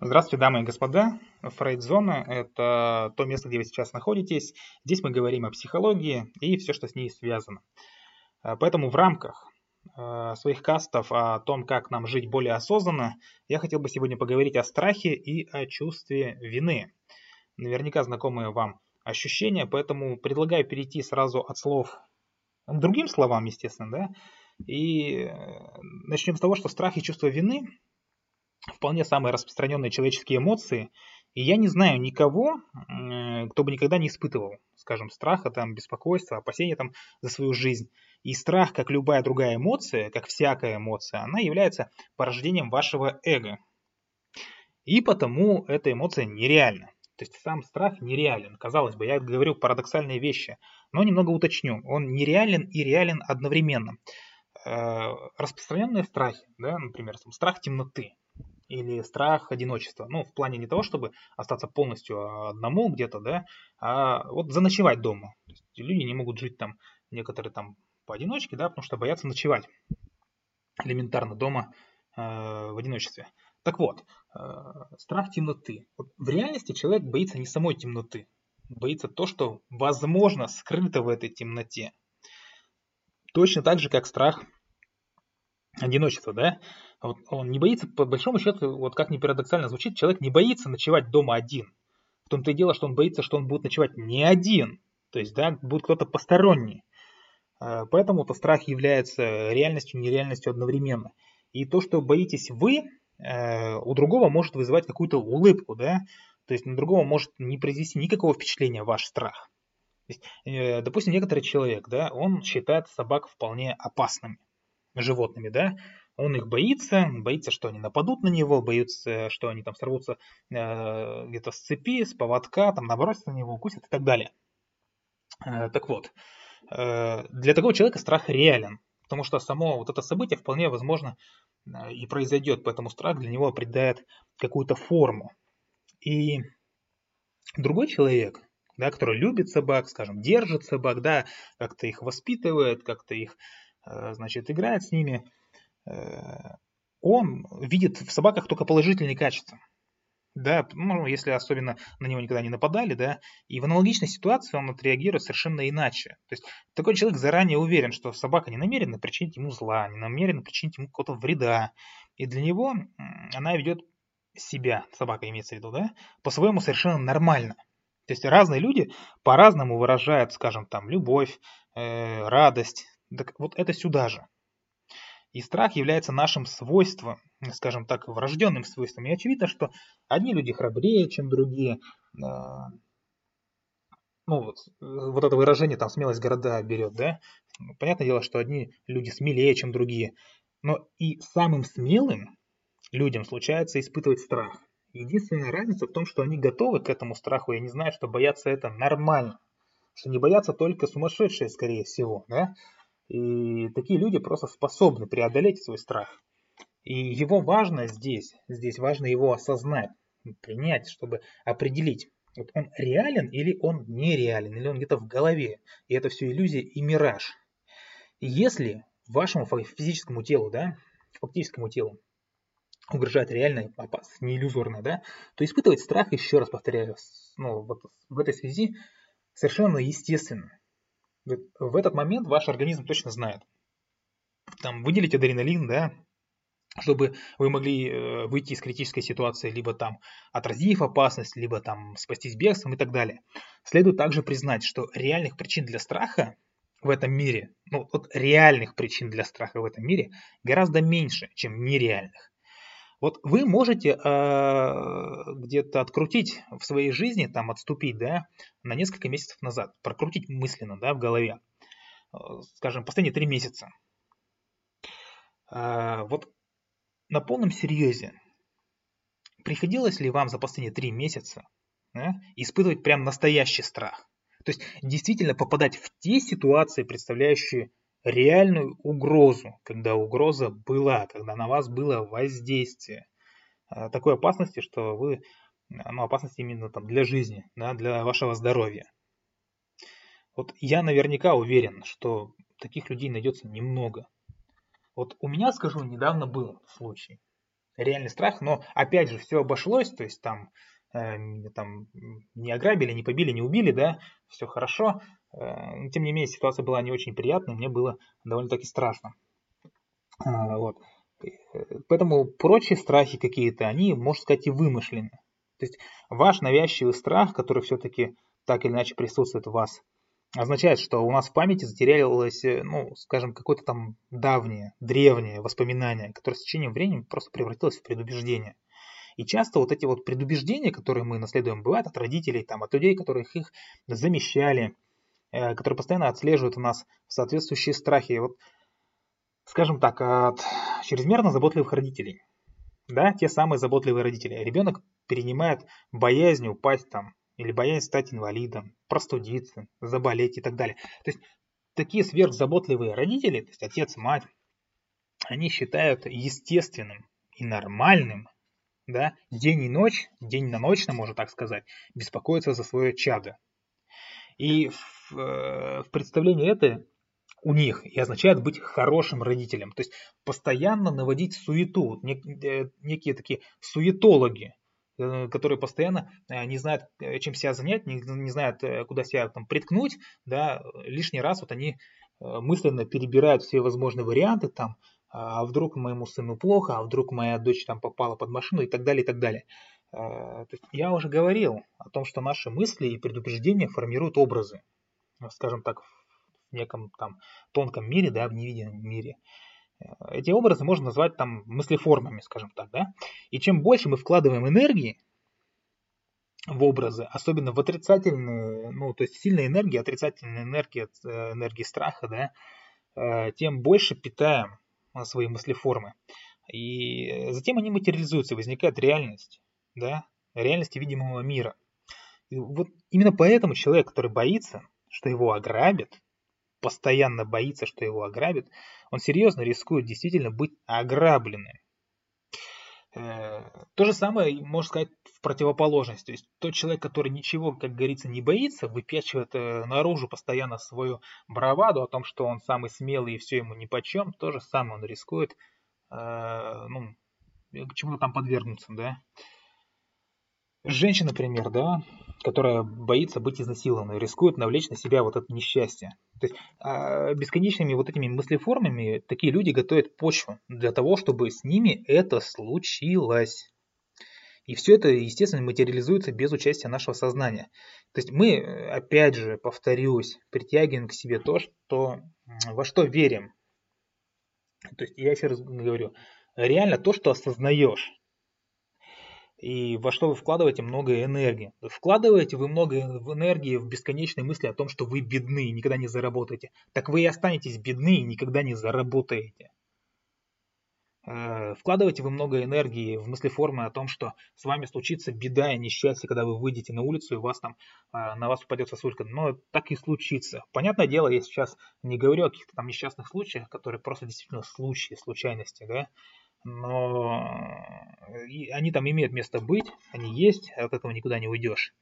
Здравствуйте, дамы и господа. Фрейд-зона – это то место, где вы сейчас находитесь. Здесь мы говорим о психологии и все, что с ней связано. А, поэтому в рамках а, своих кастов о том, как нам жить более осознанно, я хотел бы сегодня поговорить о страхе и о чувстве вины. Наверняка знакомые вам ощущения, поэтому предлагаю перейти сразу от слов к другим словам, естественно, да, и э, начнем с того, что страх и чувство вины вполне самые распространенные человеческие эмоции. И я не знаю никого, кто бы никогда не испытывал, скажем, страха, там, беспокойства, опасения там, за свою жизнь. И страх, как любая другая эмоция, как всякая эмоция, она является порождением вашего эго. И потому эта эмоция нереальна. То есть сам страх нереален. Казалось бы, я говорю парадоксальные вещи, но немного уточню. Он нереален и реален одновременно. Э, распространенные страхи, да, например, страх темноты, или страх одиночества. Ну, в плане не того, чтобы остаться полностью одному где-то, да, а вот заночевать дома. То есть люди не могут жить там, некоторые там поодиночке, да, потому что боятся ночевать элементарно дома э, в одиночестве. Так вот, э, страх темноты. Вот в реальности человек боится не самой темноты, боится то, что возможно скрыто в этой темноте. Точно так же, как страх одиночества, да, вот он не боится, по большому счету, вот как ни парадоксально звучит, человек не боится ночевать дома один. В том-то и дело, что он боится, что он будет ночевать не один. То есть, да, будет кто-то посторонний. Э, поэтому то страх является реальностью и нереальностью одновременно. И то, что боитесь вы, э, у другого может вызывать какую-то улыбку, да, то есть на другого может не произвести никакого впечатления ваш страх. Есть, э, допустим, некоторый человек, да, он считает собак вполне опасными животными, да, он их боится, боится, что они нападут на него, боится, что они там сорвутся э, где-то с цепи, с поводка, там набросятся на него, укусят и так далее. Э, так вот, э, для такого человека страх реален, потому что само вот это событие вполне возможно э, и произойдет, поэтому страх для него определяет какую-то форму. И другой человек, да, который любит собак, скажем, держит собак, да, как-то их воспитывает, как-то их, значит, играет с ними – Э, он видит в собаках только положительные качества. Да, ну, если особенно на него никогда не нападали, да, и в аналогичной ситуации он отреагирует совершенно иначе. То есть такой человек заранее уверен, что собака не намерена причинить ему зла, не намерена причинить ему какого-то вреда. И для него она ведет себя, собака имеется в виду, да, по-своему совершенно нормально. То есть разные люди по-разному выражают, скажем, там, любовь, э, радость. Так вот это сюда же. И страх является нашим свойством, скажем так, врожденным свойством. И очевидно, что одни люди храбрее, чем другие. А, ну, вот, вот это выражение, там, смелость города берет, да? Понятное дело, что одни люди смелее, чем другие. Но и самым смелым людям случается испытывать страх. Единственная разница в том, что они готовы к этому страху. Я не знаю, что бояться это нормально. Что не боятся только сумасшедшие, скорее всего, да? И такие люди просто способны преодолеть свой страх. И его важно здесь, здесь важно его осознать, принять, чтобы определить, вот он реален или он нереален, или он где-то в голове. И это все иллюзия и мираж. И если вашему физическому телу, да, фактическому телу угрожает реальная опасность, не иллюзорная, да, то испытывать страх, еще раз повторяю, ну, вот в этой связи совершенно естественно. В этот момент ваш организм точно знает. Там выделить адреналин, да, чтобы вы могли э, выйти из критической ситуации, либо там отразив опасность, либо там спастись бегством и так далее. Следует также признать, что реальных причин для страха в этом мире, ну вот реальных причин для страха в этом мире гораздо меньше, чем нереальных. Вот вы можете э, где-то открутить в своей жизни, там отступить, да, на несколько месяцев назад, прокрутить мысленно, да, в голове, э, скажем, последние три месяца. Э, вот на полном серьезе, приходилось ли вам за последние три месяца да, испытывать прям настоящий страх? То есть действительно попадать в те ситуации, представляющие реальную угрозу, когда угроза была, когда на вас было воздействие. А, такой опасности, что вы, ну, опасность именно там для жизни, да, для вашего здоровья. Вот я наверняка уверен, что таких людей найдется немного. Вот у меня, скажу, недавно был случай. реальный страх, но опять же все обошлось, то есть там, э, там не ограбили, не побили, не убили, да, все хорошо. Э, тем не менее ситуация была не очень приятная, мне было довольно-таки страшно. А, вот. Поэтому прочие страхи какие-то, они, можно сказать, и вымышлены. То есть ваш навязчивый страх, который все-таки так или иначе присутствует в вас, означает, что у нас в памяти затерялось, э, ну, скажем, какое-то там давнее, древнее воспоминание, которое с течением времени просто превратилось в предубеждение. И часто вот эти вот предубеждения, которые мы наследуем, бывают от родителей, там, от людей, которых их замещали, э, которые постоянно отслеживают у нас соответствующие страхи. Вот, скажем так, от чрезмерно заботливых родителей. Да, те самые заботливые родители. Ребенок перенимает боязнь упасть там, или боязнь стать инвалидом, простудиться, заболеть и так далее. То есть такие сверхзаботливые родители, то есть отец, мать, они считают естественным и нормальным, да, день и ночь, день на ночь, можно так сказать, беспокоиться за свое чадо. И в, э, в представлении это у них и означает быть хорошим родителем. То есть постоянно наводить суету. Нек, э, некие такие суетологи, Э, которые постоянно не знают, чем себя занять, не, не знают, куда себя там приткнуть, да, лишний раз вот они мысленно перебирают все возможные варианты там, а вдруг моему сыну плохо, а вдруг моя дочь там попала под машину и так далее, и так далее. То есть я уже говорил о том, что наши мысли и предупреждения формируют образы, скажем так, в неком там тонком мире, да, в невидимом мире. Эти образы можно назвать там мыслеформами, скажем так, да. И чем больше мы вкладываем энергии в образы, особенно в отрицательные, ну, то есть сильная энергия, отрицательная энергия, э, энергии страха, да, э, тем больше питаем э, свои мыслеформы. И затем они материализуются, возникает реальность, да, реальность видимого мира. И вот именно поэтому человек, который боится, что его ограбят, постоянно боится, что его ограбят, он серьезно рискует действительно быть ограбленным. Э, то же самое можно сказать в противоположность. То есть тот человек, который ничего, как говорится, не боится, выпячивает э, наружу постоянно свою браваду о том, что он самый смелый и все ему нипочем, то же самое он рискует э, ну, чему-то там подвергнуться, да. Женщина, например, да, которая боится быть изнасилованной, рискует навлечь на себя вот это несчастье. То есть а, бесконечными вот этими мыслеформами такие люди готовят почву для того, чтобы с ними это случилось. И все это, естественно, материализуется без участия нашего сознания. То есть мы, опять же, повторюсь, притягиваем к себе то, что, во что верим. То есть я еще раз говорю, реально то, что осознаешь и во что вы вкладываете много энергии. Вкладываете вы много энергии в бесконечные мысли о том, что вы бедны и никогда не заработаете. Так вы и останетесь бедны и никогда не заработаете. Э, вкладываете вы много энергии в мыслеформы о том, что с вами случится беда и несчастье, когда вы выйдете на улицу и вас там, э, на вас упадет сосулька. Но так и случится. Понятное дело, я сейчас не говорю о каких-то там несчастных случаях, которые просто действительно случаи, случайности, да, но э, они там имеют место быть, они есть, от этого никуда не уйдешь.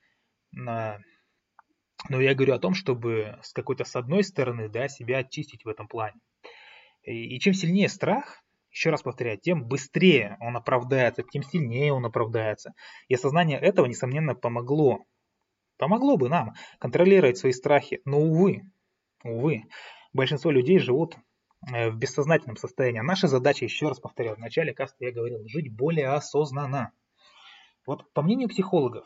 Но я говорю о том, чтобы с какой-то с одной стороны да, себя очистить в этом плане. И, чем сильнее страх, еще раз повторяю, тем быстрее он оправдается, тем сильнее он оправдается. И осознание этого, несомненно, помогло. Помогло бы нам контролировать свои страхи, но, увы, увы, большинство людей живут в бессознательном состоянии. А наша задача, еще раз повторяю, в начале каста я говорил, жить более осознанно. Вот по мнению психологов,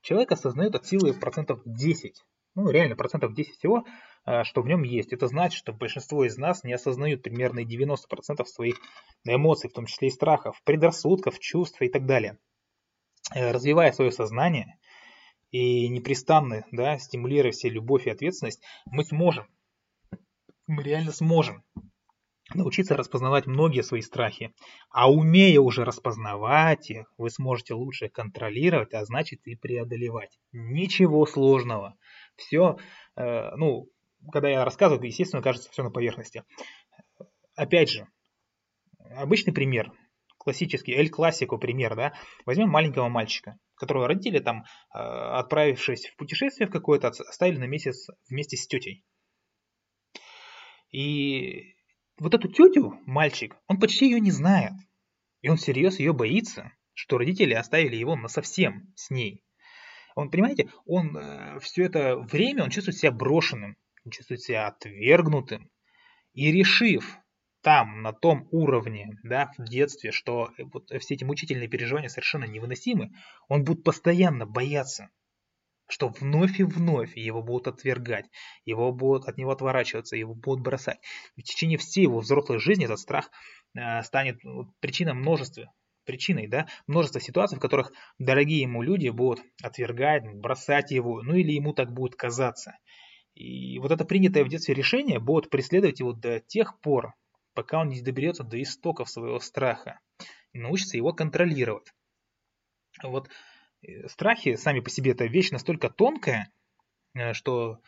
человек осознает от силы процентов 10, ну реально процентов 10 всего, э, что в нем есть. Это значит, что большинство из нас не осознают примерно 90% своих эмоций, в том числе и страхов, предрассудков, чувств и так далее. Э, развивая свое сознание и непрестанно да, стимулируя все любовь и ответственность, мы сможем мы реально сможем научиться распознавать многие свои страхи. А умея уже распознавать их, вы сможете лучше контролировать, а значит и преодолевать. Ничего сложного. Все, э, ну, когда я рассказываю, естественно, кажется все на поверхности. Опять же, обычный пример, классический, эль классику пример, да, возьмем маленького мальчика, которого родители там, э, отправившись в путешествие в какое-то, оставили на месяц вместе с тетей. И вот эту тетю, мальчик, он почти ее не знает. И он всерьез ее боится, что родители оставили его на совсем с ней. Он, понимаете, он э, все это время, он чувствует себя брошенным, он чувствует себя отвергнутым. И решив там, на том уровне, да, в детстве, что вот все эти мучительные переживания совершенно невыносимы, он будет постоянно бояться, что вновь и вновь его будут отвергать, его будут от него отворачиваться, его будут бросать. В течение всей его взрослой жизни этот страх э, станет причиной множества причиной, да, множество ситуаций, в которых дорогие ему люди будут отвергать, бросать его, ну или ему так будет казаться. И вот это принятое в детстве решение будет преследовать его до тех пор, пока он не доберется до истоков своего страха научится его контролировать. Вот страхи сами по себе это вещь настолько тонкая, э, что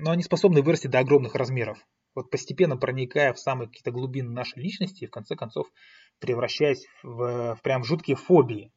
но они способны вырасти до огромных размеров. Вот постепенно проникая в самые какие-то глубины нашей личности и в конце концов превращаясь в, в прям жуткие фобии.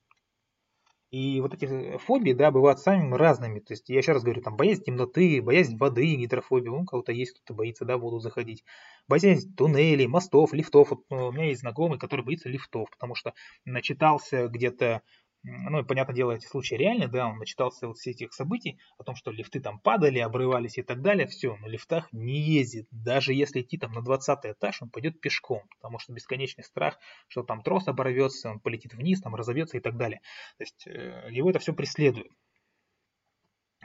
И вот эти фобии, да, бывают самыми разными. То есть, я еще раз говорю, там, боязнь темноты, боязнь воды, гидрофобия. Ну, у кого-то есть, кто-то боится, да, в воду заходить. Боязнь туннелей, мостов, лифтов. Вот, ну, у меня есть знакомый, который боится лифтов, потому что начитался где-то ну, понятное дело, эти случаи реальны, да, он начитался вот всех этих событий о том, что лифты там падали, обрывались и так далее, все, на лифтах не ездит. Даже если идти там на 20 этаж, он пойдет пешком, потому что бесконечный страх, что там трос оборвется, он полетит вниз, там разовьется и так далее. То есть э, его это все преследует.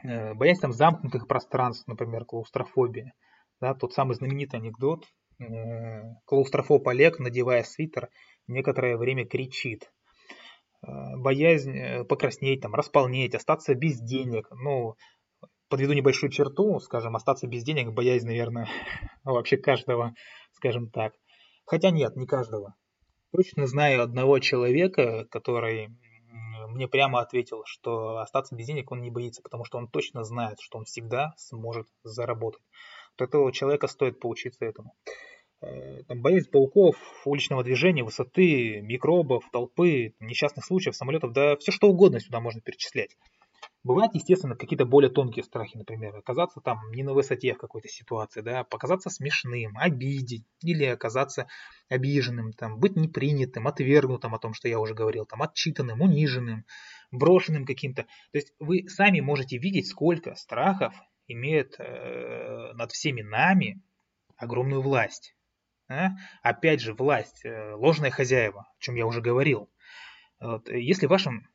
Э, боясь там замкнутых пространств, например, клаустрофобия. Да, тот самый знаменитый анекдот. Э, клаустрофоб Олег, надевая свитер, некоторое время кричит – боязнь э, покраснеть, там, располнеть, остаться без денег. Ну, подведу небольшую черту, скажем, остаться без денег, боязнь, наверное, вообще каждого, скажем так. Хотя нет, не каждого. Точно знаю одного человека, который мне прямо ответил, что остаться без денег он не боится, потому что он точно знает, что он всегда сможет заработать. Вот этого человека стоит поучиться этому. Э, там, боязнь пауков, уличного движения, высоты, микробов, толпы, несчастных случаев, самолетов, да все что угодно сюда можно перечислять. Бывают, естественно, какие-то более тонкие страхи, например, оказаться там не на высоте в какой-то ситуации, да, показаться смешным, обидеть или оказаться обиженным, там, быть непринятым, отвергнутым о том, что я уже говорил, там, отчитанным, униженным, брошенным каким-то. То есть вы сами можете видеть, сколько страхов имеет э, над всеми нами огромную власть. А? Опять же, власть, э, ложные хозяева, о чем я уже говорил. Вот, если вашим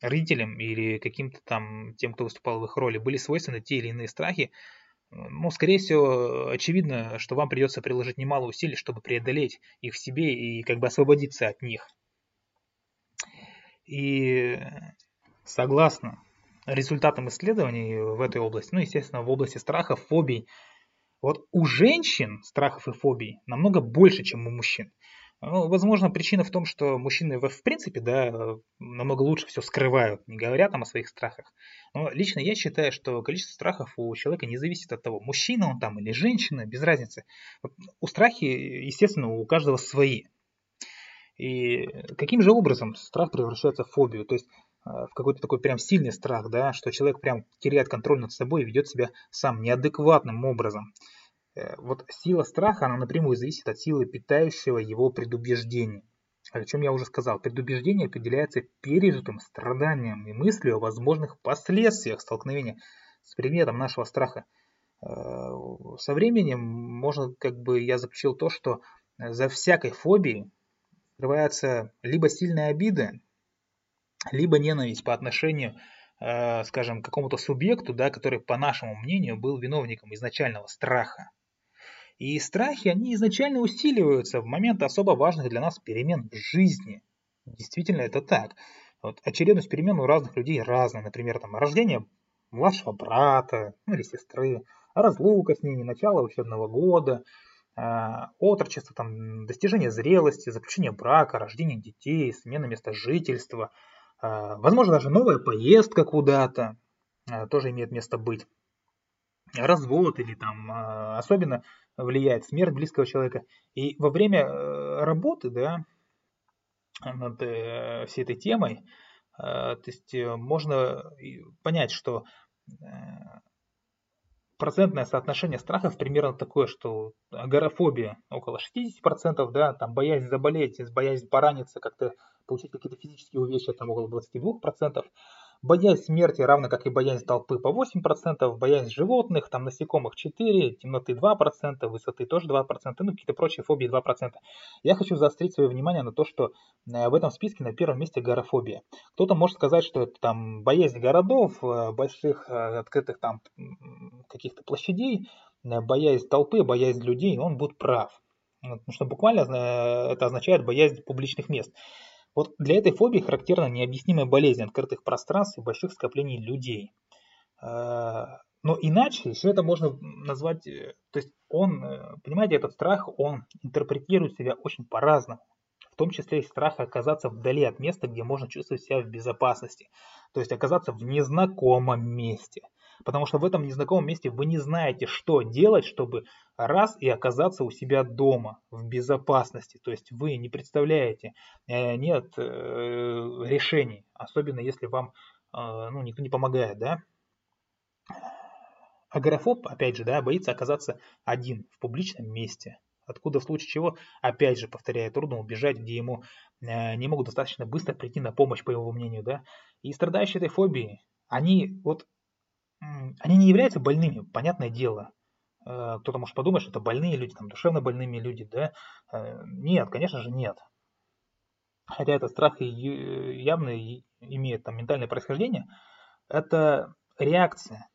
родителям или каким-то там тем, кто выступал в их роли, были свойственны те или иные страхи, ну, скорее всего, очевидно, что вам придется приложить немало усилий, чтобы преодолеть их в себе и как бы освободиться от них. И согласно результатам исследований в этой области, ну, естественно, в области страхов, фобий, вот у женщин страхов и фобий намного больше, чем у мужчин. Ну, возможно, причина в том, что мужчины в принципе да, намного лучше все скрывают, не говорят там о своих страхах. Но лично я считаю, что количество страхов у человека не зависит от того, мужчина он там или женщина, без разницы. У страхи, естественно, у каждого свои. И каким же образом страх превращается в фобию? То есть в какой-то такой прям сильный страх, да, что человек прям теряет контроль над собой и ведет себя сам неадекватным образом. Э, вот сила страха, она напрямую зависит от силы питающего его предубеждения. О чем я уже сказал, предубеждение определяется пережитым страданием и мыслью о возможных последствиях столкновения с предметом нашего страха. Э, со временем можно, как бы я заключил то, что за всякой фобией скрывается либо сильная обида, либо ненависть по отношению, э, скажем, к какому-то субъекту, да, который, по нашему мнению, был виновником изначального страха. И страхи, они изначально усиливаются в момент особо важных для нас перемен в жизни. Действительно, это так. Вот очередность перемен у разных людей разная. Например, там, рождение младшего брата ну, или сестры, разлука с ними, начало учебного года, э, отрочество, там, достижение зрелости, заключение брака, рождение детей, смена места жительства – возможно, даже новая поездка куда-то а, тоже имеет место быть. Развод или там а, особенно влияет смерть близкого человека. И во время э, работы, да, над э, всей этой темой, то есть э, можно понять, что процентное соотношение страхов примерно такое, что агорафобия около 60%, да, там боязнь заболеть, боязнь пораниться, как-то получить какие-то физические увечья, там около 22%, Боязнь смерти, равно как и боязнь толпы по 8%, боязнь животных, там насекомых 4%, темноты 2%, высоты тоже 2%, ну какие-то прочие фобии 2%. Я хочу заострить свое внимание на то, что э, в этом списке на первом месте горофобия. Кто-то может сказать, что это там боязнь городов, э, больших э, открытых там каких-то площадей, боязнь толпы, боязнь людей, он будет прав. Потому что буквально это означает боязнь публичных мест. Вот для этой фобии характерна необъяснимая болезнь открытых пространств и больших скоплений людей. А, но иначе еще это можно назвать, э, то есть он, э, понимаете, этот страх, он интерпретирует себя очень по-разному. В том числе и страх оказаться вдали от места, где можно чувствовать себя в безопасности. То есть оказаться в незнакомом месте. Потому что в этом незнакомом месте вы не знаете, что делать, чтобы раз и оказаться у себя дома, в безопасности. То есть вы не представляете, э, нет э, решений, особенно если вам э, ну, никто не помогает, да. Агорафоб, опять же, да, боится оказаться один в публичном месте. Откуда в случае чего, опять же, повторяю, трудно убежать, где ему не могут достаточно быстро прийти на помощь, по его мнению, да. И страдающие этой фобией, они вот они не являются больными, понятное дело. Э, кто-то может подумать, что это больные люди, там, душевно больными люди, да? Э, нет, конечно же нет. Хотя этот страх явно имеет там ментальное происхождение, это реакция.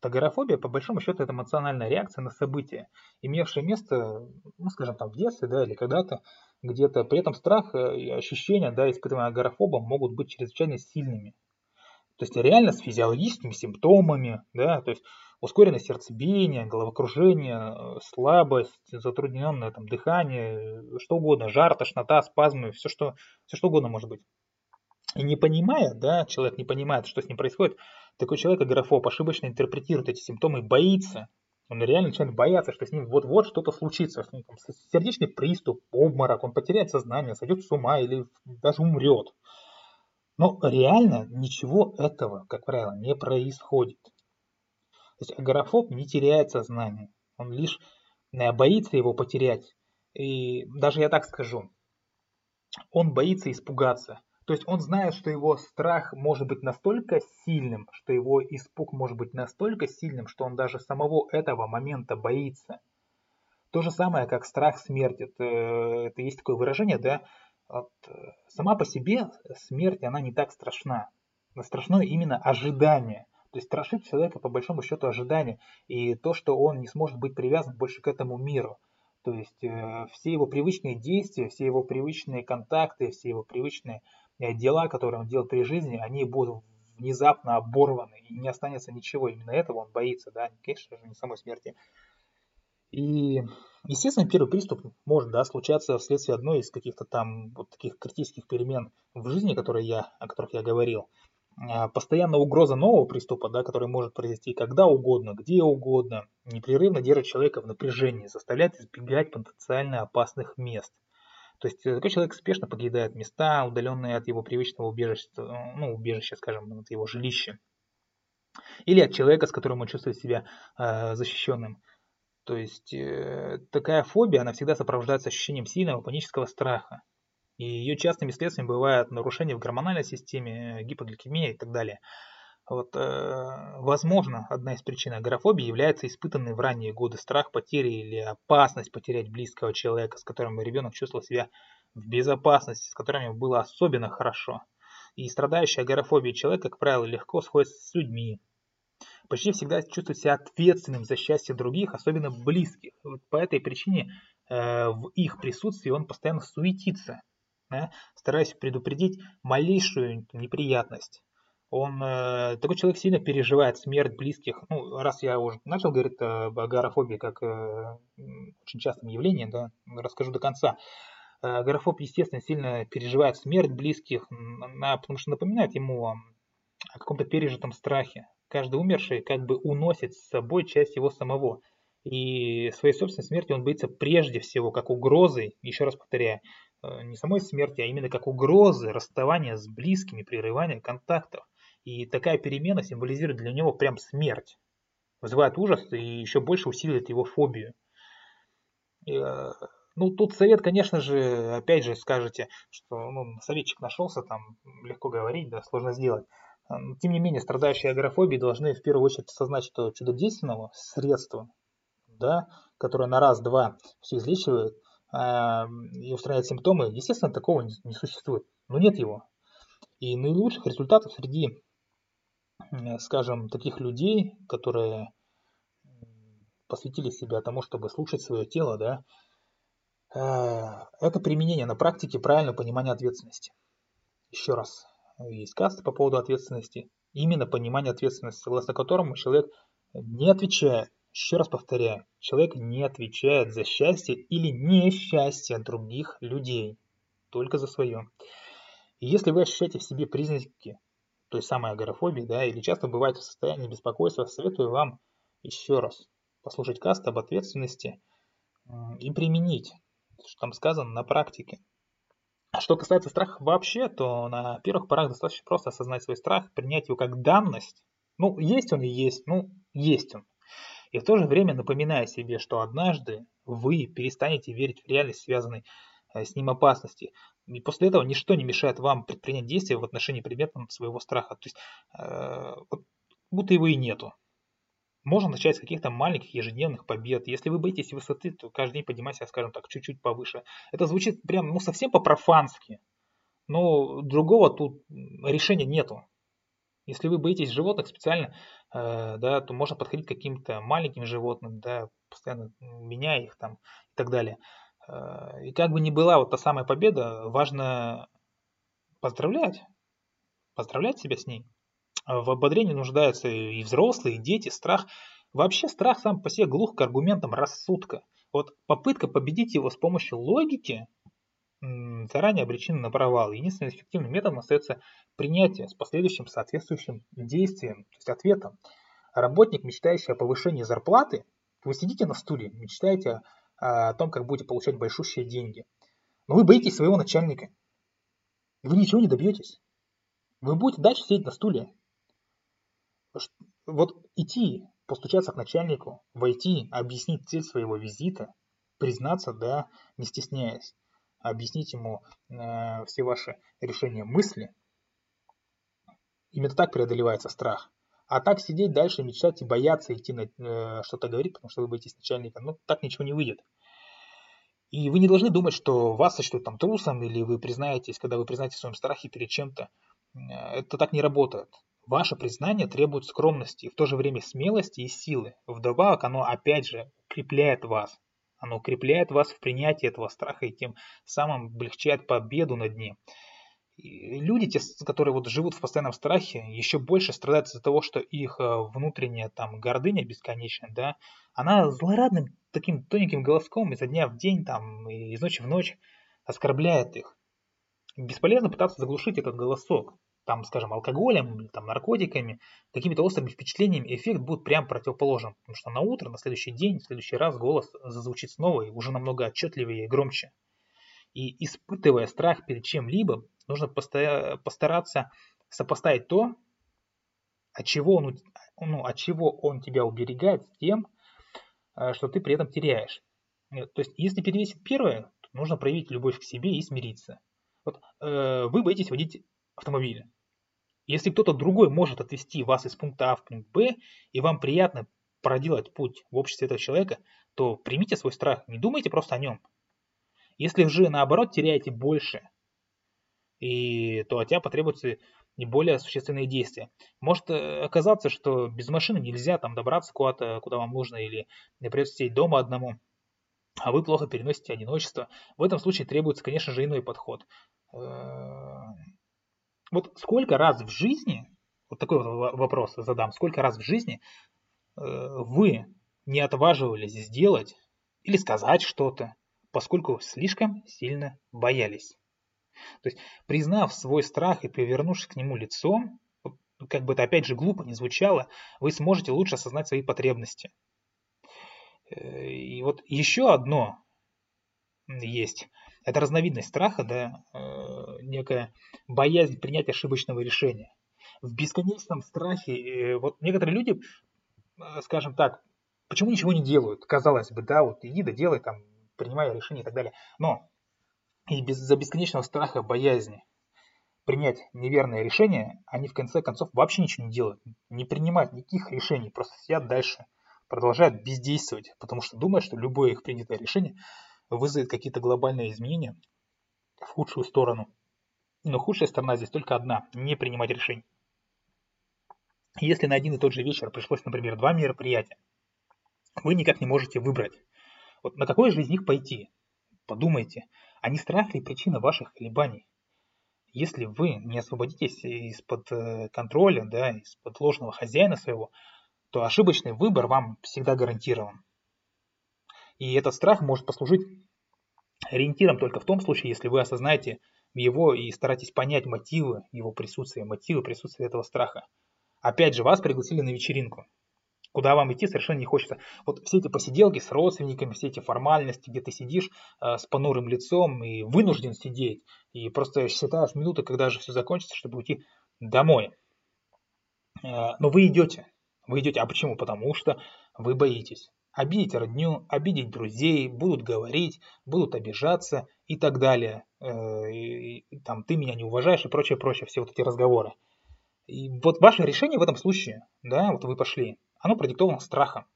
Агорафобия, по большому счету, это эмоциональная реакция на события, имевшие место, ну, скажем, там, в детстве, да, или когда-то, где-то. При этом страх и ощущения, да, испытываемые агорафобом, могут быть чрезвычайно сильными. То есть реально с физиологическими симптомами, да, то есть ускоренное сердцебиение, головокружение, слабость, затрудненное там, дыхание, что угодно, жар, тошнота, спазмы, все что, все что угодно может быть. И не понимая, да, человек не понимает, что с ним происходит, такой человек, агорафоб, ошибочно интерпретирует эти симптомы, боится. Он реально начинает бояться, что с ним вот-вот что-то случится. Что там, сердечный приступ, обморок, он потеряет сознание, сойдет с ума или даже умрет. Но реально ничего этого, как правило, не происходит. То есть агорафоб не теряет сознание, он лишь э, боится его потерять. И даже я так скажу, он боится испугаться. То есть он знает, что его страх может быть настолько сильным, что его испуг может быть настолько сильным, что он даже самого этого момента боится. То же самое, как страх смерти. Это, это есть такое выражение, да, вот, э, сама по себе смерть, она не так страшна. Но страшно именно ожидание. То есть страшит человека по большому счету ожидание. И то, что он не сможет быть привязан больше к этому миру. То есть э, все его привычные действия, все его привычные контакты, все его привычные э, дела, которые он делал при жизни, они будут внезапно оборваны. И не останется ничего. Именно этого он боится. Да? Конечно же, не самой смерти. И Естественно, первый приступ может да, случаться вследствие одной из каких-то там вот таких критических перемен в жизни, которые я, о которых я говорил. А, постоянная угроза нового приступа, да, который может произойти когда угодно, где угодно, непрерывно держит человека в напряжении, заставляет избегать потенциально опасных мест. То есть такой человек спешно покидает места, удаленные от его привычного убежища, ну, убежища, скажем, от его жилища. Или от человека, с которым он чувствует себя э, защищенным. То есть э, такая фобия, она всегда сопровождается ощущением сильного панического страха. И ее частыми следствиями бывают нарушения в гормональной системе, гипогликемия и так далее. Вот, э, возможно, одна из причин агорафобии является испытанный в ранние годы страх потери или опасность потерять близкого человека, с которым ребенок чувствовал себя в безопасности, с которым ему было особенно хорошо. И страдающий агорафобией человек, как правило, легко сходится с людьми, почти всегда чувствует себя ответственным за счастье других, особенно близких. Вот по этой причине э, в их присутствии он постоянно суетится, да, стараясь предупредить малейшую неприятность. Он, э, такой человек сильно переживает смерть близких. Ну, раз я уже начал говорить об агорафобии как э, очень частом явлении, да, расскажу до конца. Агорафоб, естественно, сильно переживает смерть близких, потому что напоминает ему о каком-то пережитом страхе, каждый умерший как бы уносит с собой часть его самого. И своей собственной смерти он боится прежде всего как угрозы, еще раз повторяю, э, не самой смерти, а именно как угрозы расставания с близкими, прерывания контактов. И такая перемена символизирует для него прям смерть. вызывает ужас и еще больше усиливает его фобию. Э, ну, тут совет, конечно же, опять же скажете, что ну, советчик нашелся, там легко говорить, да, сложно сделать. Тем не менее, страдающие агорафобией должны в первую очередь осознать, что чудодейственного средства, да, которое на раз-два все излечивает э, и устраняет симптомы, естественно, такого не, не существует. Но нет его. И наилучших результатов среди, скажем, таких людей, которые посвятили себя тому, чтобы слушать свое тело, да, э, это применение на практике правильного понимания ответственности. Еще раз, есть касты по поводу ответственности. Именно понимание ответственности, согласно которому человек не отвечает. Еще раз повторяю, человек не отвечает за счастье или несчастье других людей, только за свое. И если вы ощущаете в себе признаки той самой агорафобии, да, или часто бываете в состоянии беспокойства, советую вам еще раз послушать каст об ответственности и применить, что там сказано на практике. А что касается страха вообще, то на первых порах достаточно просто осознать свой страх, принять его как данность. Ну, есть он и есть, ну, есть он. И в то же время напоминая себе, что однажды вы перестанете верить в реальность, связанной э, с ним опасности. И после этого ничто не мешает вам предпринять действия в отношении предмета своего страха. То есть, э, будто его и нету. Можно начать с каких-то маленьких ежедневных побед. Если вы боитесь высоты, то каждый день поднимайся, скажем так, чуть-чуть повыше. Это звучит прям, ну, совсем по-профански. Но другого тут решения нету. Если вы боитесь животных специально, э, да, то можно подходить к каким-то маленьким животным, да, постоянно меняя их там и так далее. Э, и как бы ни была вот та самая победа, важно поздравлять, поздравлять себя с ней. А в ободрении нуждаются и взрослые, и дети. Страх, вообще страх сам по себе глух к аргументам рассудка. Вот попытка победить его с помощью логики заранее обречена на провал. Единственным эффективным методом остается принятие с последующим соответствующим действием, то есть ответом. Работник, мечтающий о повышении зарплаты, вы сидите на стуле, мечтаете о, о том, как будете получать большущие деньги. Но вы боитесь своего начальника. Вы ничего не добьетесь. Вы будете дальше сидеть на стуле, вот идти, постучаться к начальнику, войти, объяснить цель своего визита, признаться, да, не стесняясь, объяснить ему э, все ваши решения мысли. Именно так преодолевается страх. А так сидеть дальше, мечтать и бояться идти на э, что-то говорить, потому что вы боитесь начальника, ну так ничего не выйдет. И вы не должны думать, что вас сочтут там трусом, или вы признаетесь, когда вы признаете в своем страхе перед чем-то. Э, это так не работает. Ваше признание требует скромности и в то же время смелости и силы. Вдобавок оно опять же укрепляет вас. Оно укрепляет вас в принятии этого страха и тем самым облегчает победу над ним. И люди, те, которые вот живут в постоянном страхе, еще больше страдают из-за того, что их э, внутренняя там гордыня бесконечная, да, она злорадным таким тоненьким голоском изо дня в день, там, из ночи в ночь оскорбляет их. Бесполезно пытаться заглушить этот голосок там, скажем, алкоголем, там, наркотиками, какими-то острыми впечатлениями, эффект будет прям противоположен. Потому что на утро, на следующий день, в следующий раз голос зазвучит снова и уже намного отчетливее и громче. И испытывая страх перед чем-либо, нужно постараться сопоставить то, от чего он, ну, от чего он тебя уберегает, с тем, э, что ты при этом теряешь. Э, то есть, если перевесить первое, то нужно проявить любовь к себе и смириться. Вот э, вы боитесь водить автомобиль. Если кто-то другой может отвести вас из пункта А в пункт Б, и вам приятно проделать путь в обществе этого человека, то примите свой страх, не думайте просто о нем. Если же наоборот теряете больше, и, то от тебя потребуются не более существенные действия. Может э, оказаться, что без машины нельзя там добраться куда-то, куда вам нужно, или придется сидеть дома одному, а вы плохо переносите одиночество. В этом случае требуется, конечно же, иной подход. Вот сколько раз в жизни, вот такой вот вопрос задам, сколько раз в жизни э, вы не отваживались сделать или сказать что-то, поскольку слишком сильно боялись. То есть, признав свой страх и повернувшись к нему лицом, как бы это опять же глупо не звучало, вы сможете лучше осознать свои потребности. Э, и вот еще одно есть. Это разновидность страха, да, э, некая боязнь принять ошибочного решения. В бесконечном страхе, э, вот некоторые люди э, скажем так, почему ничего не делают? Казалось бы, да, вот иди да делай, там, принимай решения и так далее. Но из-за бесконечного страха, боязни принять неверное решение, они в конце концов вообще ничего не делают, не принимают никаких решений, просто сидят дальше, продолжают бездействовать, потому что думают, что любое их принятое решение вызовет какие-то глобальные изменения в худшую сторону. Но худшая сторона здесь только одна – не принимать решений. Если на один и тот же вечер пришлось, например, два мероприятия, вы никак не можете выбрать, вот на какое же из них пойти? Подумайте, а не страх ли причина ваших колебаний? Если вы не освободитесь из-под э, контроля, да, из-под ложного хозяина своего, то ошибочный выбор вам всегда гарантирован. И этот страх может послужить ориентиром только в том случае, если вы осознаете его и стараетесь понять мотивы его присутствия, мотивы присутствия этого страха. Опять же, вас пригласили на вечеринку, куда вам идти совершенно не хочется. Вот все эти посиделки с родственниками, все эти формальности, где ты сидишь э, с понурым лицом и вынужден сидеть, и просто считаешь минуты, когда же все закончится, чтобы уйти домой. Э, но вы идете. Вы идете. А почему? Потому что вы боитесь. Обидеть родню, обидеть друзей, будут говорить, будут обижаться и так далее. Э, и, и, там, ты меня не уважаешь и прочее, прочее, все вот эти разговоры. И вот ваше решение в этом случае, да, вот вы пошли, оно продиктовано страхом.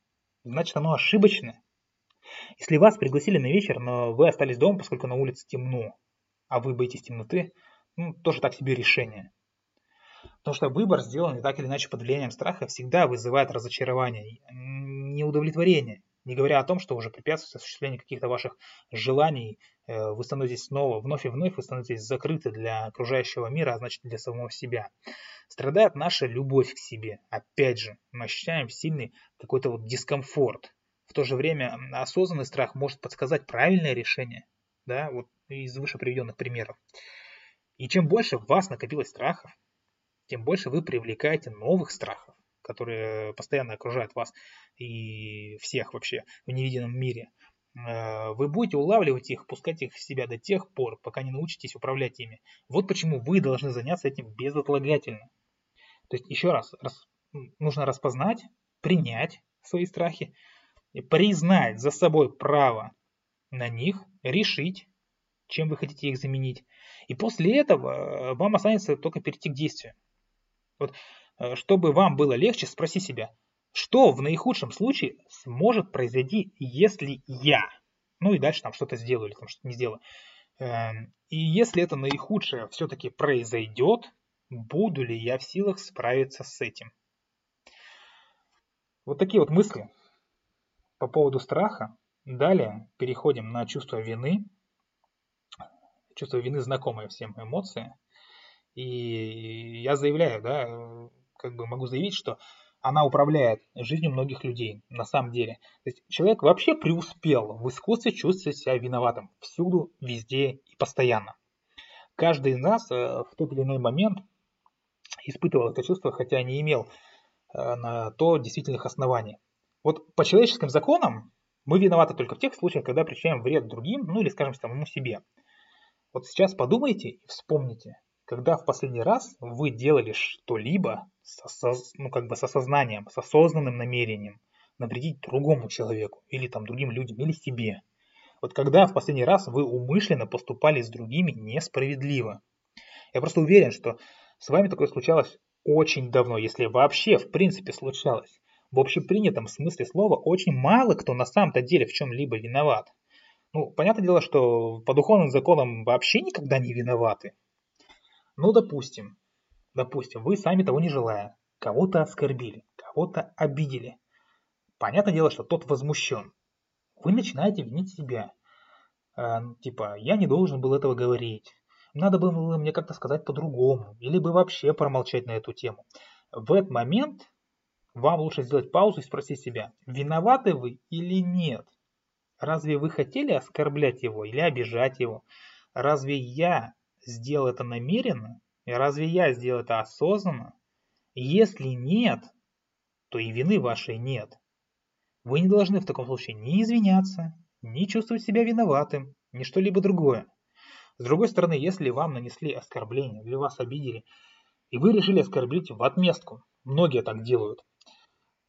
Значит, оно ошибочное. Если вас пригласили на вечер, но вы остались дома, поскольку на улице темно, а вы боитесь темноты, ну, тоже так себе решение. Потому что выбор, сделанный так или иначе под влиянием страха, всегда вызывает разочарование, неудовлетворение. Не говоря о том, что уже препятствует осуществлению каких-то ваших желаний, э, вы становитесь снова, вновь и вновь вы становитесь закрыты для окружающего мира, а значит для самого себя. Страдает наша любовь к себе. Опять же, мы ощущаем сильный какой-то вот дискомфорт. В то же время осознанный страх может подсказать правильное решение, да, вот из выше приведенных примеров. И чем больше в вас накопилось страхов, тем больше вы привлекаете новых страхов которые постоянно окружают вас и всех вообще в невидимом мире, э, вы будете улавливать их, пускать их в себя до тех пор, пока не научитесь управлять ими. Вот почему вы должны заняться этим безотлагательно. То есть еще раз, рас, нужно распознать, принять свои страхи, признать за собой право на них, решить, чем вы хотите их заменить. И после этого э, вам останется только перейти к действию. Вот Э, чтобы вам было легче, спроси себя, что в наихудшем случае сможет произойти, если я, ну и дальше там что-то сделаю или там что-то не сделаю. Эм, и если это наихудшее все-таки произойдет, буду ли я в силах справиться с этим? Вот такие вот мысли по поводу страха. Далее переходим на чувство вины. Чувство вины знакомая всем эмоция. И я заявляю, да, как бы могу заявить, что она управляет жизнью многих людей на самом деле. То есть человек вообще преуспел в искусстве чувствовать себя виноватым всюду, везде и постоянно. Каждый из нас э, в тот или иной момент испытывал это чувство, хотя не имел э, на то действительных оснований. Вот по человеческим законам мы виноваты только в тех случаях, когда причиняем вред другим, ну или, скажем, самому себе. Вот сейчас подумайте и вспомните, когда в последний раз вы делали что-либо ну, как бы с осознанием, с осознанным намерением навредить другому человеку или там другим людям или себе. Вот когда в последний раз вы умышленно поступали с другими несправедливо. Я просто уверен, что с вами такое случалось очень давно, если вообще в принципе случалось. В общепринятом смысле слова очень мало кто на самом-то деле в чем-либо виноват. Ну, понятное дело, что по духовным законам вообще никогда не виноваты. Ну, допустим, допустим, вы сами того не желая, кого-то оскорбили, кого-то обидели. Понятное дело, что тот возмущен. Вы начинаете винить себя. Э, типа, я не должен был этого говорить. Надо было мне как-то сказать по-другому. Или бы вообще промолчать на эту тему. В этот момент вам лучше сделать паузу и спросить себя, виноваты вы или нет? Разве вы хотели оскорблять его или обижать его? Разве я сделал это намеренно? И разве я сделал это осознанно? Если нет, то и вины вашей нет. Вы не должны в таком случае ни извиняться, ни чувствовать себя виноватым, ни что-либо другое. С другой стороны, если вам нанесли оскорбление, или вас обидели, и вы решили оскорбить в отместку, многие так делают,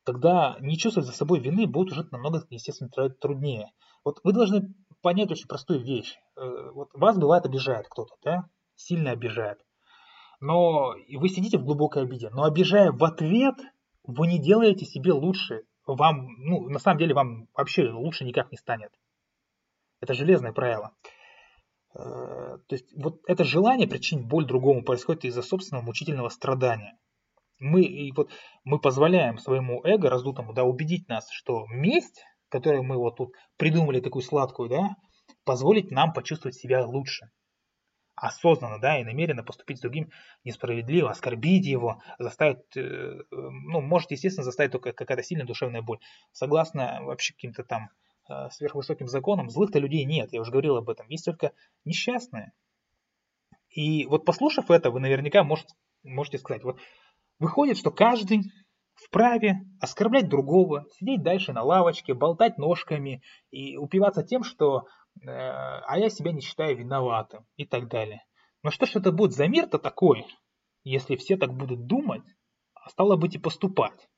когда не чувствовать за собой вины будет уже намного, естественно, труднее. Вот вы должны понять очень простую вещь. Э, вот вас бывает обижает кто-то, да? Сильно обижает. Но вы сидите в глубокой обиде. Но обижая в ответ, вы не делаете себе лучше. Вам, ну, на самом деле, вам вообще лучше никак не станет. Это железное правило. Э, то есть вот это желание причинить боль другому происходит из-за собственного мучительного страдания. Мы, и вот, мы позволяем своему эго раздутому да, убедить нас, что месть, которую мы вот тут придумали такую сладкую, да, позволит нам почувствовать себя лучше. Осознанно, да, и намеренно поступить с другим несправедливо, оскорбить его, заставить, э, ну, может, естественно, заставить только какая-то сильная душевная боль. Согласно вообще каким-то там Э, сверхвысоким законом, злых-то людей нет, я уже говорил об этом, есть только несчастные. И вот послушав это, вы наверняка можете, можете сказать, вот выходит, что каждый вправе оскорблять другого, сидеть дальше на лавочке, болтать ножками и упиваться тем, что э, а я себя не считаю виноватым и так далее. Но что ж это будет за мир-то такой, если все так будут думать, а стало быть и поступать?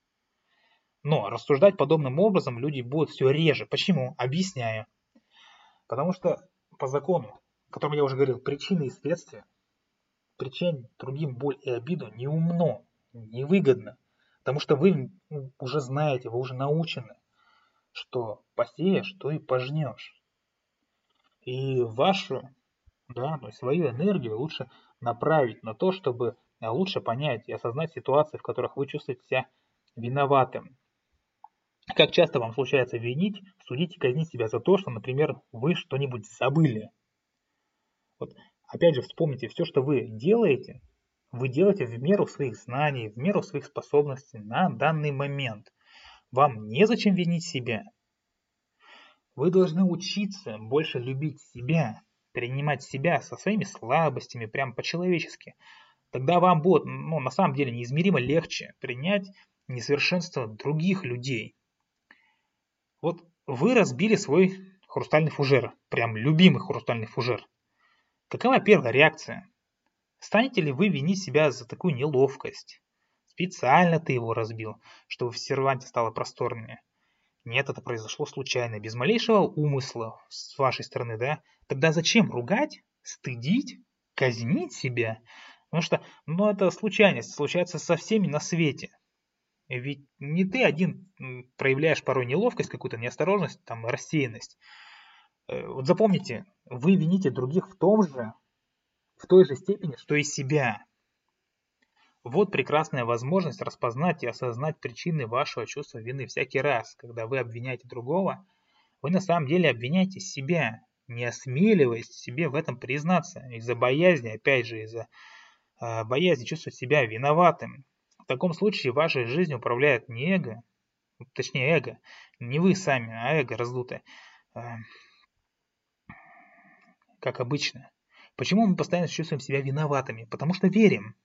Но рассуждать подобным образом люди будут все реже. Почему? Объясняю. Потому что по закону, о котором я уже говорил, причины и следствия, причинять другим боль и обиду неумно, невыгодно. Потому что вы уже знаете, вы уже научены, что посеешь, то и пожнешь. И вашу, да, то есть свою энергию лучше направить на то, чтобы лучше понять и осознать ситуации, в которых вы чувствуете себя виноватым. Как часто вам случается винить, судить и казнить себя за то, что, например, вы что-нибудь забыли? Вот, опять же, вспомните, все, что вы делаете, вы делаете в меру своих знаний, в меру своих способностей на данный момент. Вам незачем винить себя. Вы должны учиться больше любить себя, принимать себя со своими слабостями, прям по-человечески. Тогда вам будет, ну, на самом деле, неизмеримо легче принять несовершенство других людей. Вот вы разбили свой хрустальный фужер, прям любимый хрустальный фужер. Какова первая реакция? Станете ли вы винить себя за такую неловкость? Специально ты его разбил, чтобы в серванте стало просторнее. Нет, это произошло случайно, без малейшего умысла с вашей стороны, да? Тогда зачем ругать, стыдить, казнить себя? Потому что, ну, это случайность, случается со всеми на свете. Ведь не ты один проявляешь порой неловкость, какую-то неосторожность, там, рассеянность. Э, вот запомните, вы вините других в том же, в той же степени, что и себя. Вот прекрасная возможность распознать и осознать причины вашего чувства вины. Всякий раз, когда вы обвиняете другого, вы на самом деле обвиняете себя, не осмеливаясь себе в этом признаться, из-за боязни, опять же, из-за э, боязни чувствовать себя виноватым, в таком случае вашей жизнью управляет не эго, точнее эго, не вы сами, а эго раздутое, а, как обычно. Почему мы постоянно чувствуем себя виноватыми? Потому что верим,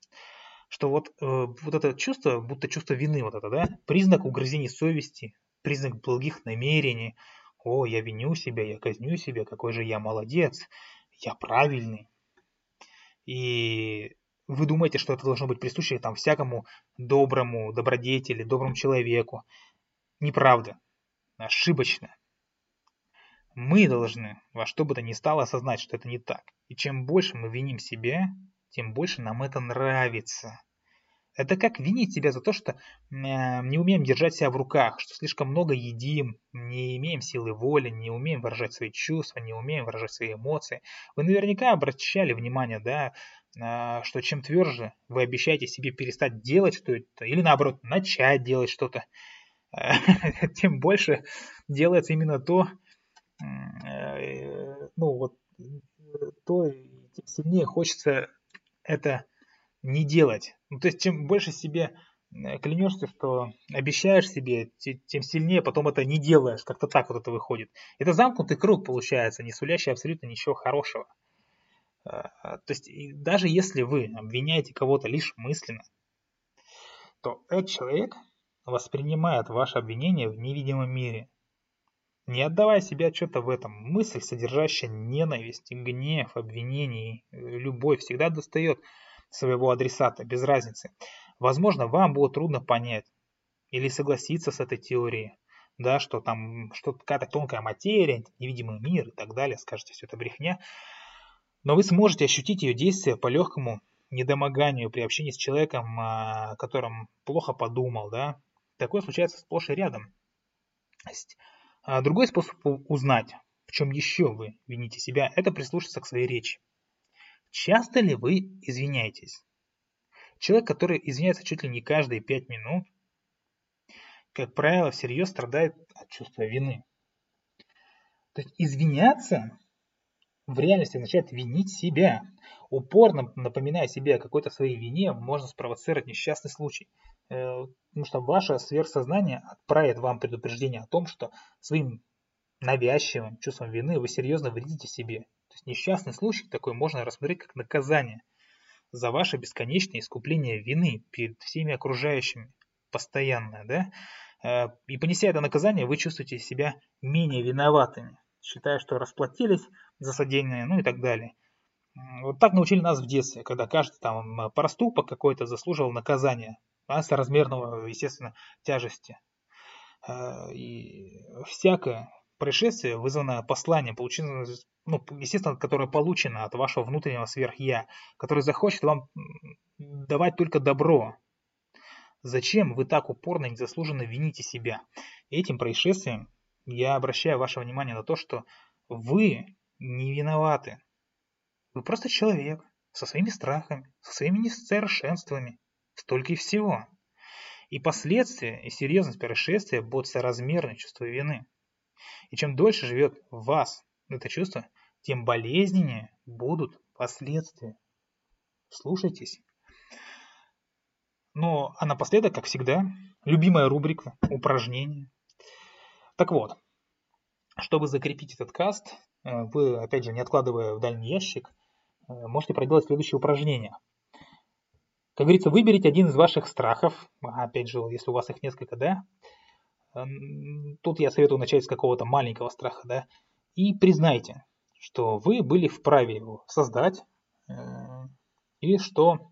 что вот, э, вот это чувство, будто чувство вины, вот это, да, признак угрызений совести, признак благих намерений. О, я виню себя, я казню себя, какой же я молодец, я правильный. И вы думаете, что это должно быть присуще там всякому доброму добродетели, доброму человеку. Неправда. Ошибочно. Мы должны во что бы то ни стало осознать, что это не так. И чем больше мы виним себя, тем больше нам это нравится. Это как винить себя за то, что э, не умеем держать себя в руках, что слишком много едим, не имеем силы воли, не умеем выражать свои чувства, не умеем выражать свои эмоции. Вы наверняка обращали внимание, да, а, что чем тверже вы обещаете себе перестать делать что-то, или наоборот, начать делать что-то, тем больше делается именно то, э, ну вот, то тем сильнее хочется это не делать. Ну, то есть, чем больше себе э, клянешься, что обещаешь себе, тем сильнее потом это не делаешь. Как-то так вот это выходит. Это замкнутый круг получается, не сулящий абсолютно ничего хорошего. То есть даже если вы обвиняете кого-то лишь мысленно, то этот человек воспринимает ваше обвинение в невидимом мире. Не отдавая себе отчета в этом, мысль, содержащая ненависть, гнев, обвинение, любовь, всегда достает своего адресата, без разницы. Возможно, вам было трудно понять, или согласиться с этой теорией, да, что там что какая-то тонкая материя, невидимый мир и так далее, скажете, все это брехня, но вы сможете ощутить ее действие по легкому недомоганию при общении с человеком, о котором плохо подумал, да, такое случается сплошь и рядом. А другой способ узнать, в чем еще вы вините себя, это прислушаться к своей речи. Часто ли вы извиняетесь? Человек, который извиняется чуть ли не каждые пять минут, как правило, всерьез страдает от чувства вины. То есть извиняться в реальности означает винить себя. Упорно напоминая себе о какой-то своей вине, можно спровоцировать несчастный случай. Э, потому что ваше сверхсознание отправит вам предупреждение о том, что своим навязчивым чувством вины вы серьезно вредите себе. То есть несчастный случай такой можно рассмотреть как наказание за ваше бесконечное искупление вины перед всеми окружающими постоянное, да? Э, и понеся это наказание, вы чувствуете себя менее виноватыми, считая, что расплатились за содеянное, ну и так далее. Вот так научили нас в детстве, когда каждый там проступок какой-то заслуживал наказания, а, соразмерного, естественно, тяжести. Э, и всякое происшествие, вызванное посланием, полученное, ну, естественно, которое получено от вашего внутреннего сверх-я, который захочет вам давать только добро. Зачем вы так упорно и незаслуженно вините себя? Этим происшествием я обращаю ваше внимание на то, что вы не виноваты. Вы просто человек со своими страхами, со своими несовершенствами. Столько и всего. И последствия и серьезность происшествия будут соразмерны чувству вины. И чем дольше живет в вас это чувство, тем болезненнее будут последствия. Слушайтесь. Ну, а напоследок, как всегда, любимая рубрика упражнения. Так вот, чтобы закрепить этот каст, э, вы, опять же, не откладывая в дальний ящик, э, можете проделать следующее упражнение. Как говорится, выберите один из ваших страхов, опять же, если у вас их несколько, да, Тут я советую начать с какого-то маленького страха, да, и признайте, что вы были вправе его создать, э, и что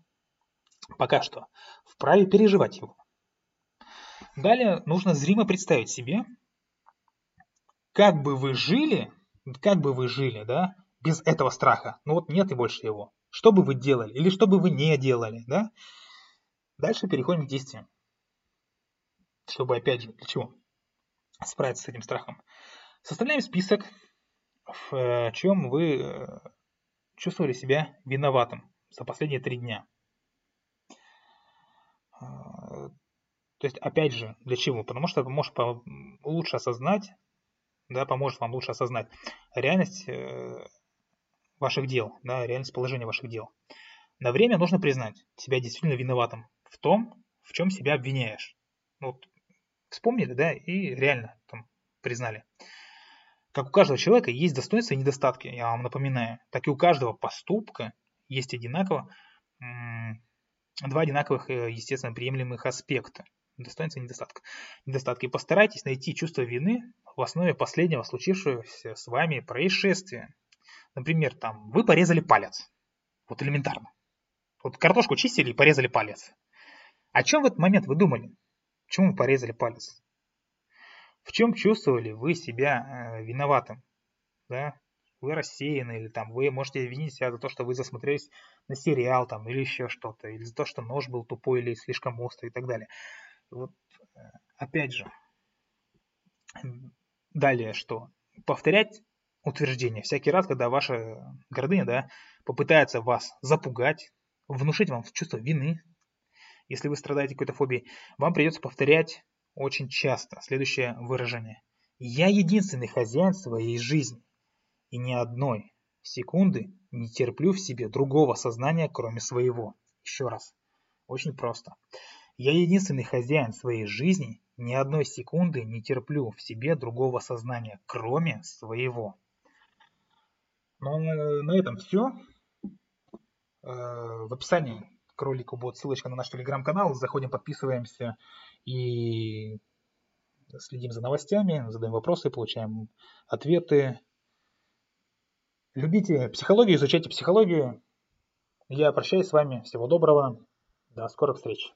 пока что вправе переживать его. Далее нужно зримо представить себе, как бы вы жили, как бы вы жили, да, без этого страха. Ну вот нет и больше его. Что бы вы делали или что бы вы не делали, да? Дальше переходим к действиям чтобы, опять же, для чего? Справиться с этим страхом. Составляем список, в э, чем вы э, чувствовали себя виноватым за последние три дня. А, то есть, опять же, для чего? Потому что это может лучше осознать, да, поможет вам лучше осознать реальность э, ваших дел, да, реальность положения ваших дел. На время нужно признать себя действительно виноватым в том, в чем себя обвиняешь. Ну, вот вспомнили, да, и реально там признали. Как у каждого человека есть достоинства и недостатки, я вам напоминаю, так и у каждого поступка есть одинаково два одинаковых, э, естественно, приемлемых аспекта. Достоинства и недостатка. Недостатки. Постарайтесь найти чувство вины в основе последнего случившегося с вами происшествия. Например, там, вы порезали палец. Вот элементарно. Вот картошку чистили и порезали палец. О чем в этот момент вы думали? Почему вы порезали палец? В чем чувствовали вы себя э, виноватым? Да? Вы рассеяны, или там вы можете винить себя за то, что вы засмотрелись на сериал там, или еще что-то, или за то, что нож был тупой или слишком острый и так далее. Вот э, опять же, далее что? Повторять утверждение всякий раз, когда ваша гордыня да, попытается вас запугать, внушить вам чувство вины, если вы страдаете какой-то фобией, вам придется повторять очень часто следующее выражение. Я единственный хозяин своей жизни. И ни одной секунды не терплю в себе другого сознания, кроме своего. Еще раз. Очень просто. Я единственный хозяин своей жизни, ни одной секунды не терплю в себе другого сознания, кроме своего. Ну, на этом все. Э, в описании к ролику будет ссылочка на наш телеграм-канал. Заходим, подписываемся и следим за новостями, задаем вопросы, получаем ответы. Любите психологию, изучайте психологию. Я прощаюсь с вами. Всего доброго. До скорых встреч.